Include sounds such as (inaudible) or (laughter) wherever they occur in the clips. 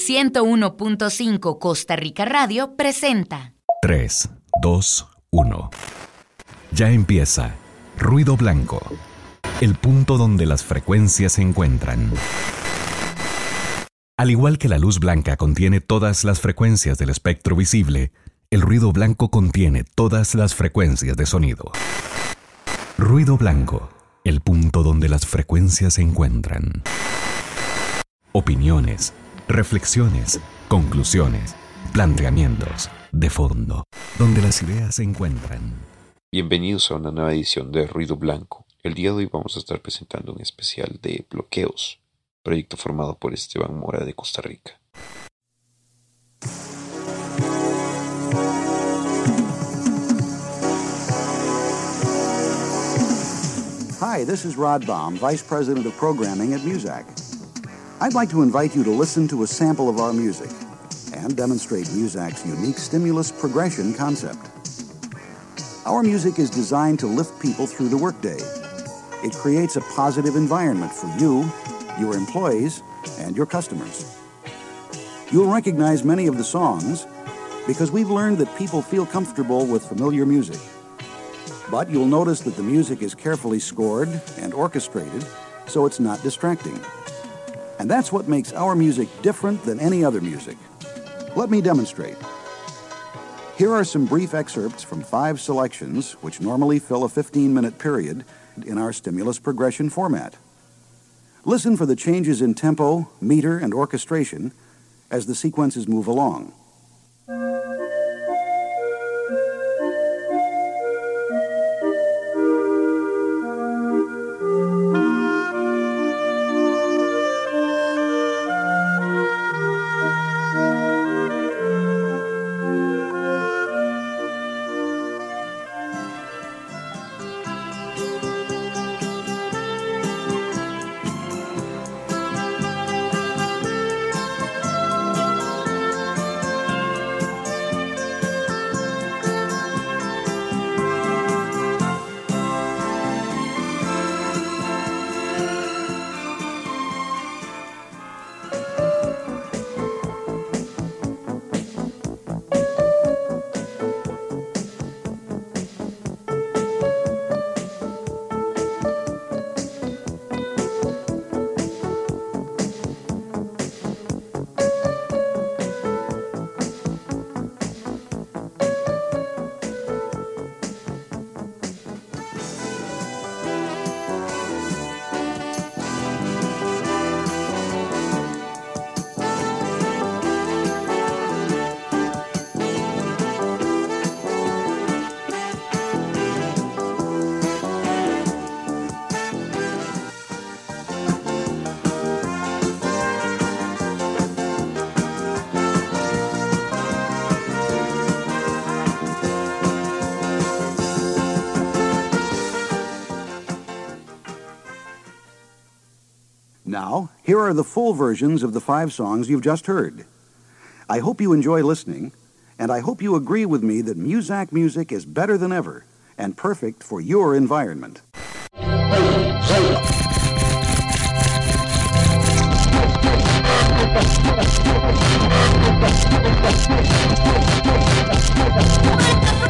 101.5 Costa Rica Radio presenta 3, 2, 1. Ya empieza Ruido Blanco, el punto donde las frecuencias se encuentran. Al igual que la luz blanca contiene todas las frecuencias del espectro visible, el ruido blanco contiene todas las frecuencias de sonido. Ruido blanco, el punto donde las frecuencias se encuentran. Opiniones, reflexiones, conclusiones, planteamientos de fondo, donde las ideas se encuentran. Bienvenidos a una nueva edición de Ruido Blanco. El día de hoy vamos a estar presentando un especial de bloqueos, proyecto formado por Esteban Mora de Costa Rica. Hi, this is Rod Baum, Vice President of Programming at Muzak. I'd like to invite you to listen to a sample of our music and demonstrate Muzak's unique stimulus progression concept. Our music is designed to lift people through the workday. It creates a positive environment for you, your employees, and your customers. You'll recognize many of the songs because we've learned that people feel comfortable with familiar music. But you'll notice that the music is carefully scored and orchestrated so it's not distracting. And that's what makes our music different than any other music. Let me demonstrate. Here are some brief excerpts from five selections which normally fill a 15 minute period in our stimulus progression format. Listen for the changes in tempo, meter, and orchestration as the sequences move along. Now, here are the full versions of the five songs you've just heard. I hope you enjoy listening, and I hope you agree with me that Muzak music is better than ever and perfect for your environment. Thank (laughs) you.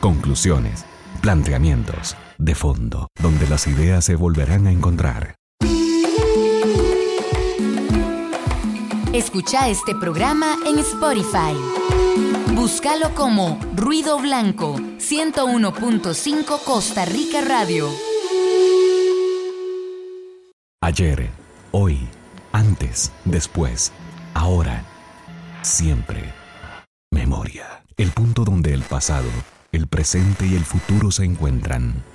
conclusiones, planteamientos de fondo, donde las ideas se volverán a encontrar. Escucha este programa en Spotify. Búscalo como Ruido Blanco 101.5 Costa Rica Radio. Ayer, hoy, antes, después, ahora, siempre el punto donde el pasado, el presente y el futuro se encuentran.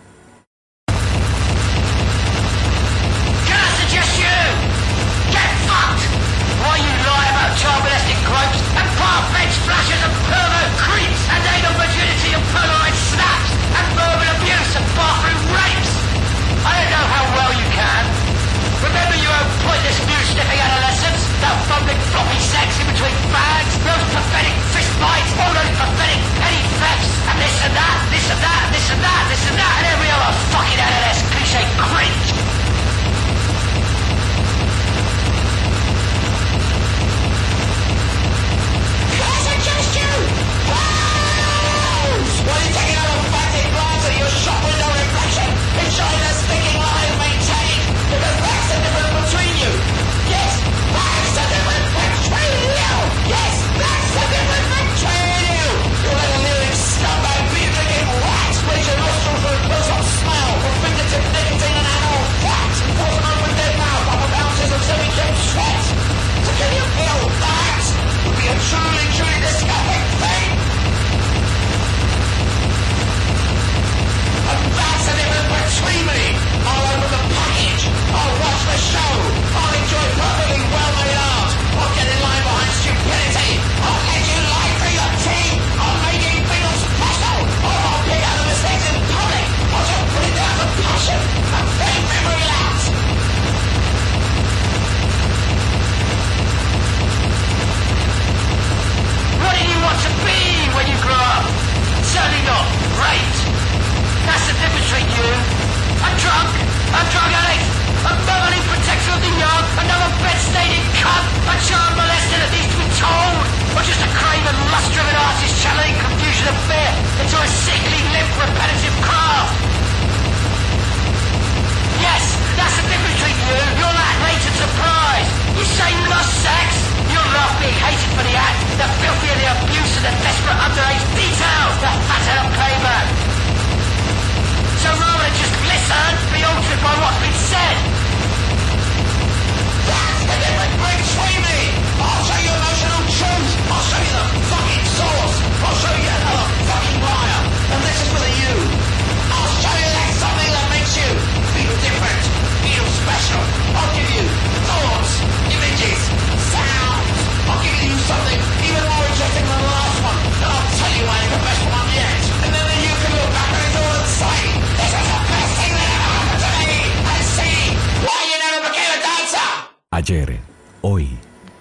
ayer, hoy,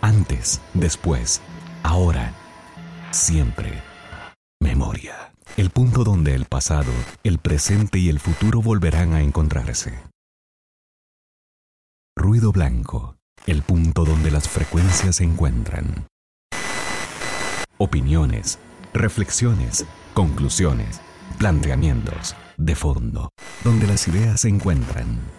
antes, después, ahora, siempre. Memoria. El punto donde el pasado, el presente y el futuro volverán a encontrarse. Ruido blanco. El punto donde las frecuencias se encuentran. Opiniones, reflexiones, conclusiones, planteamientos, de fondo, donde las ideas se encuentran.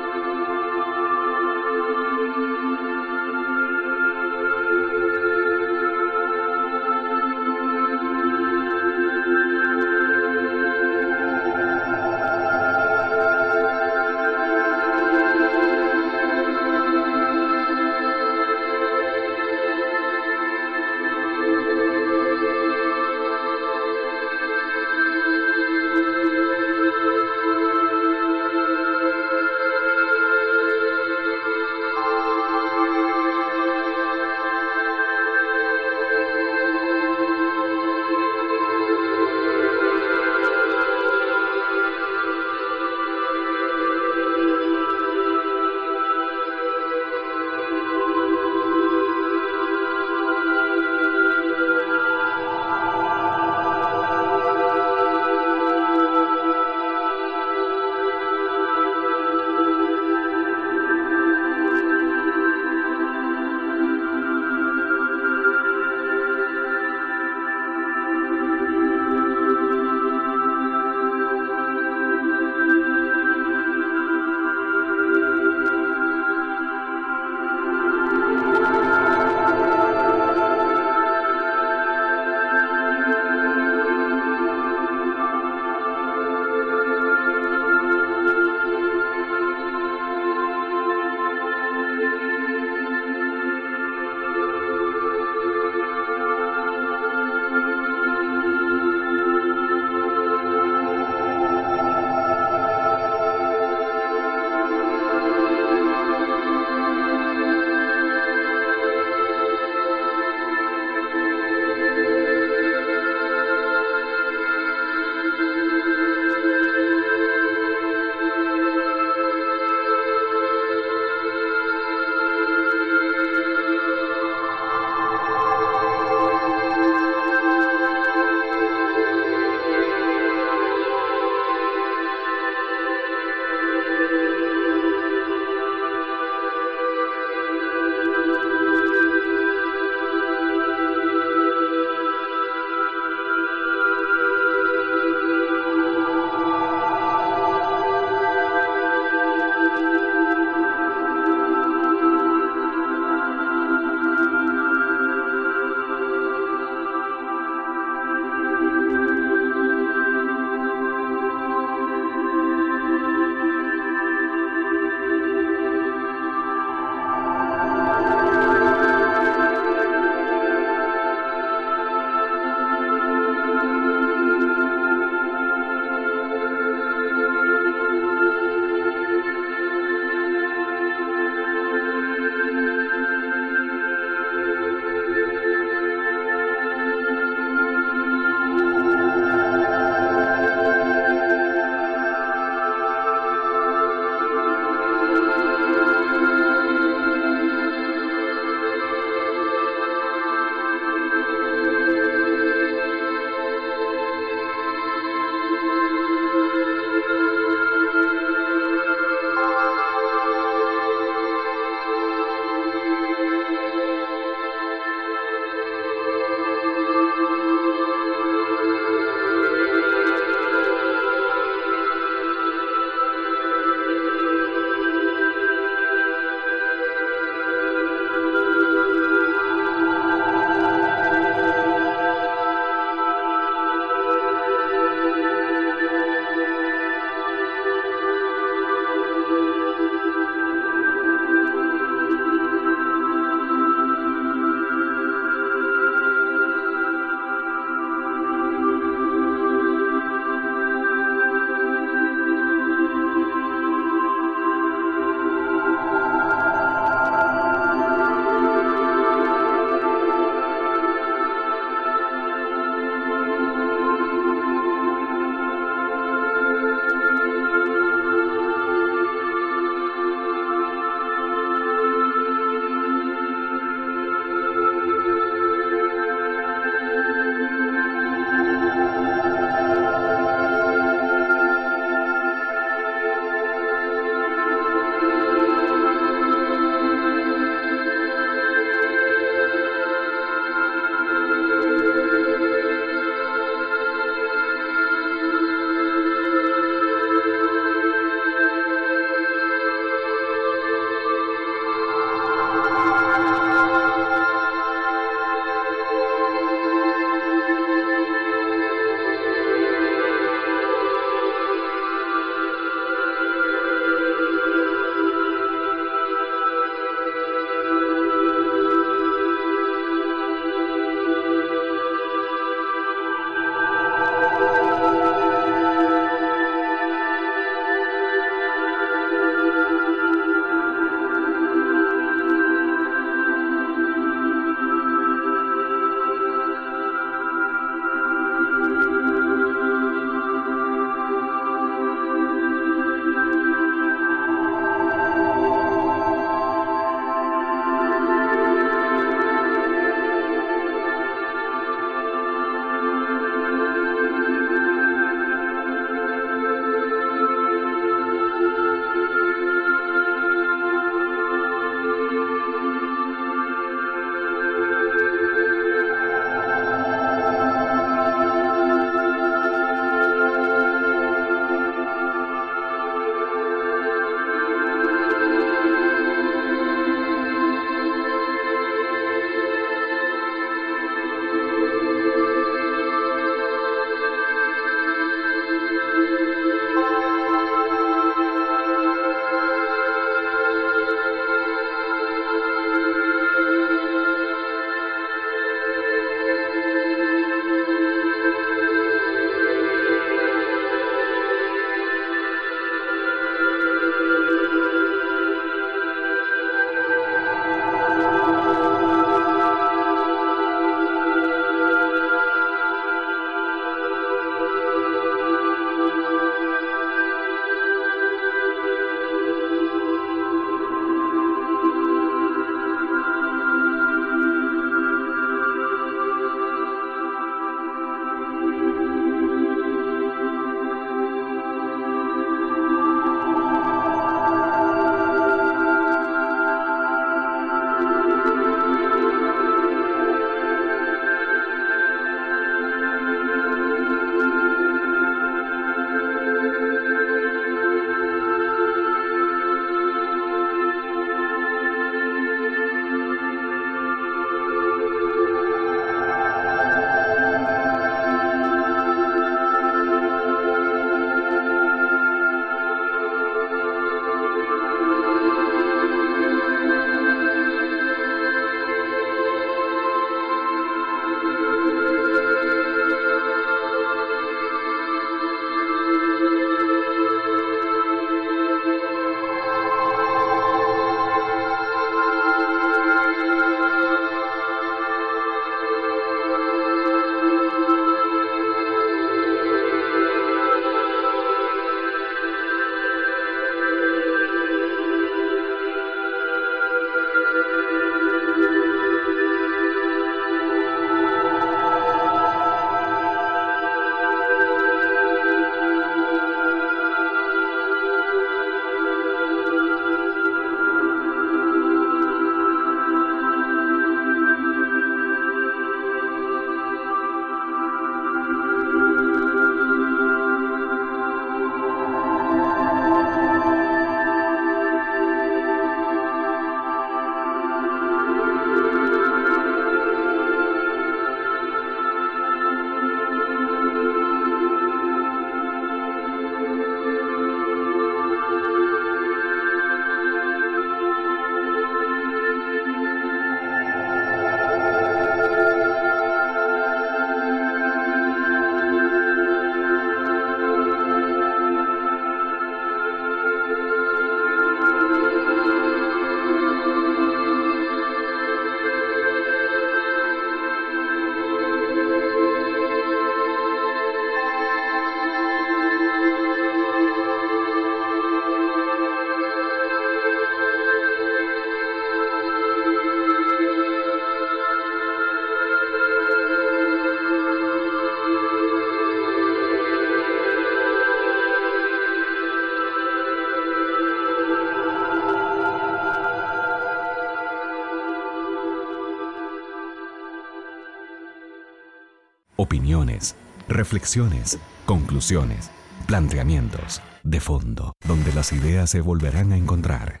Opiniones, reflexiones, conclusiones, planteamientos de fondo, donde las ideas se volverán a encontrar.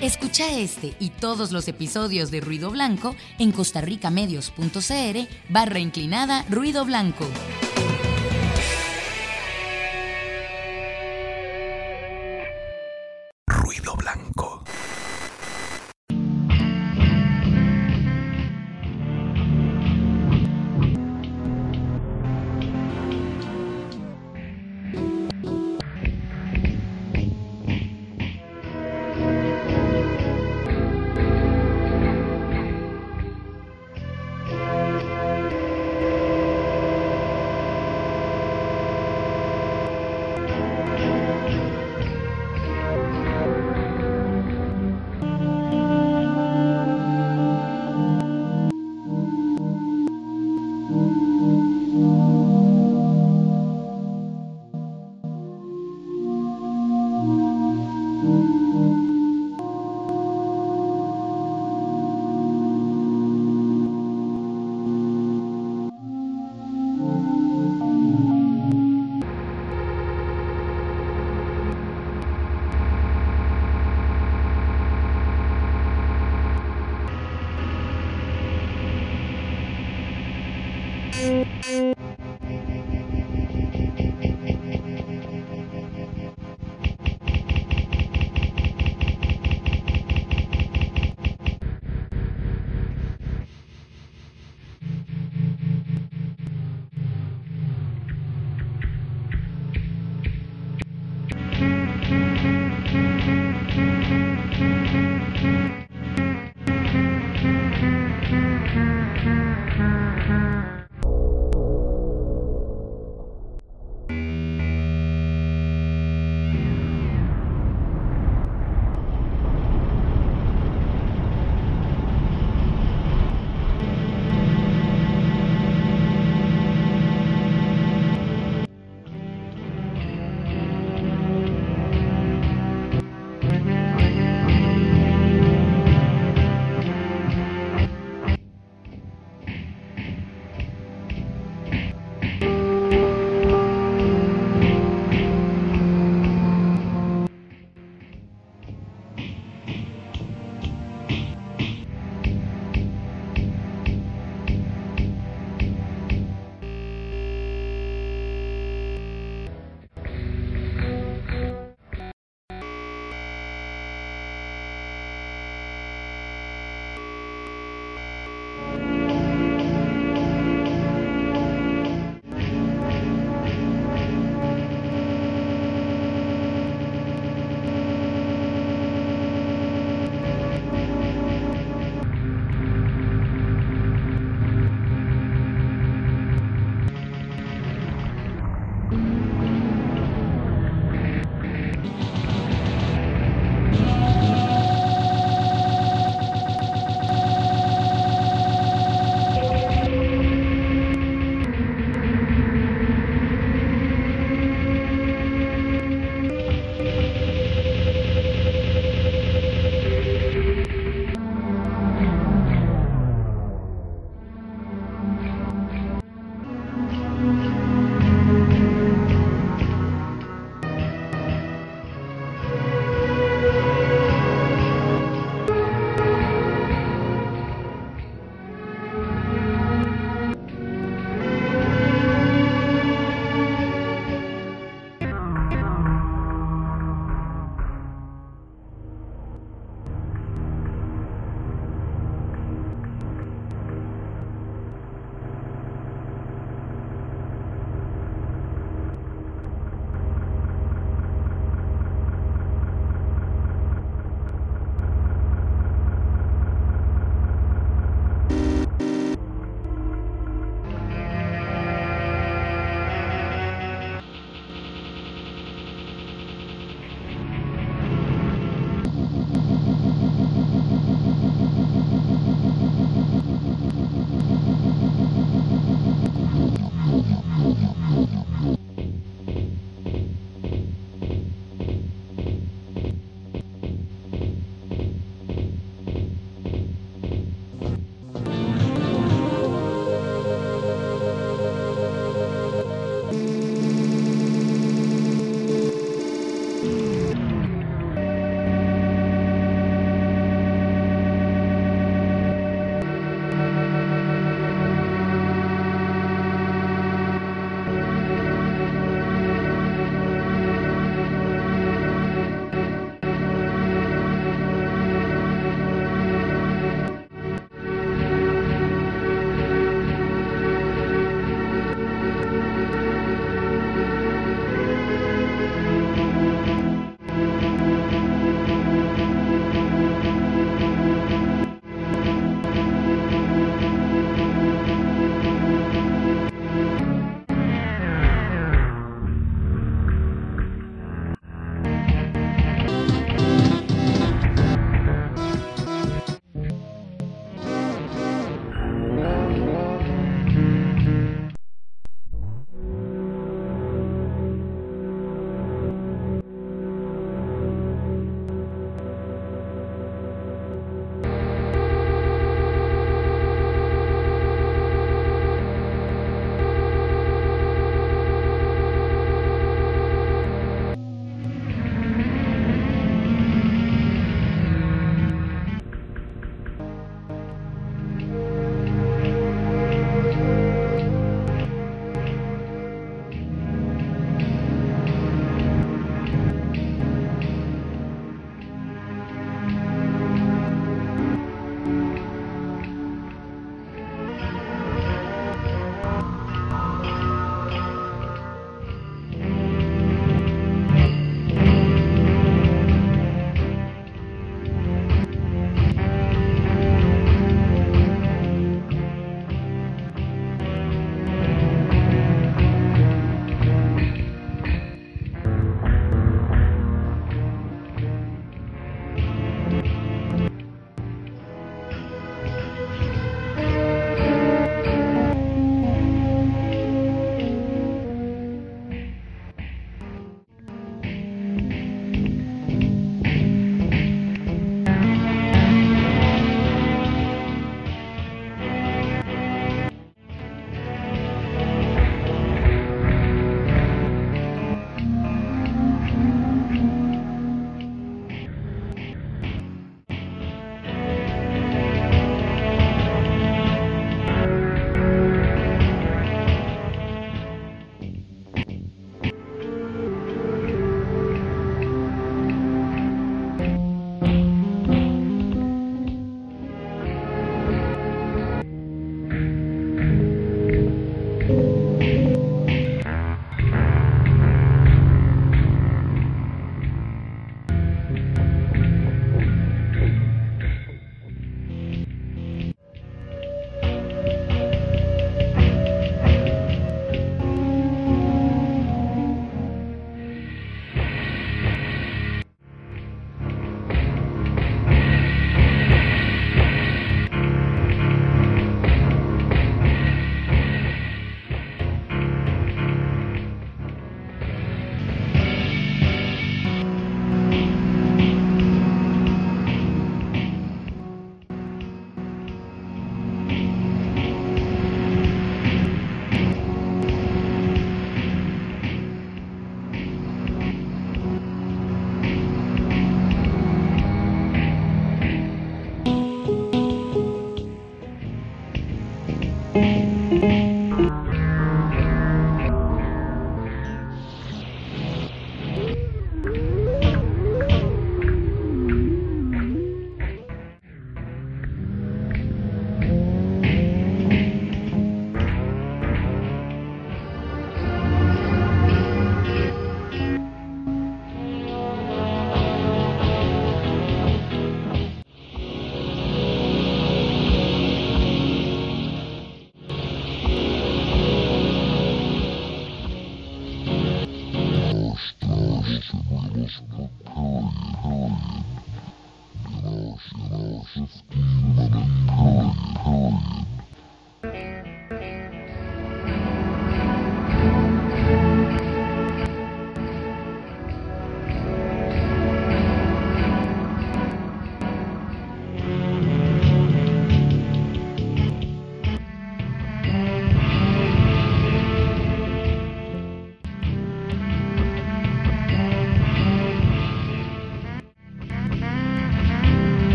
Escucha este y todos los episodios de Ruido Blanco en costarricamedios.cr barra inclinada Ruido Blanco.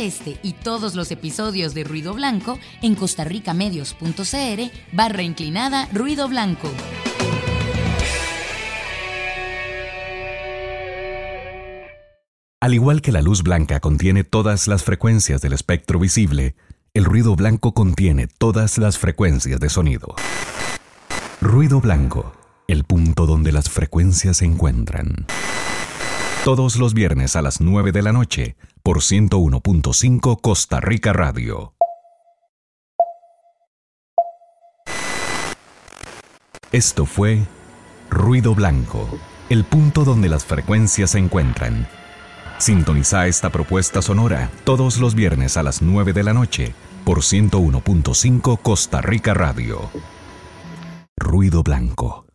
Este y todos los episodios de Ruido Blanco en costarricamedios.cr barra inclinada Ruido Blanco. Al igual que la luz blanca contiene todas las frecuencias del espectro visible, el ruido blanco contiene todas las frecuencias de sonido. Ruido blanco, el punto donde las frecuencias se encuentran. Todos los viernes a las 9 de la noche por 101.5 Costa Rica Radio. Esto fue Ruido Blanco, el punto donde las frecuencias se encuentran. Sintoniza esta propuesta sonora todos los viernes a las 9 de la noche por 101.5 Costa Rica Radio. Ruido Blanco.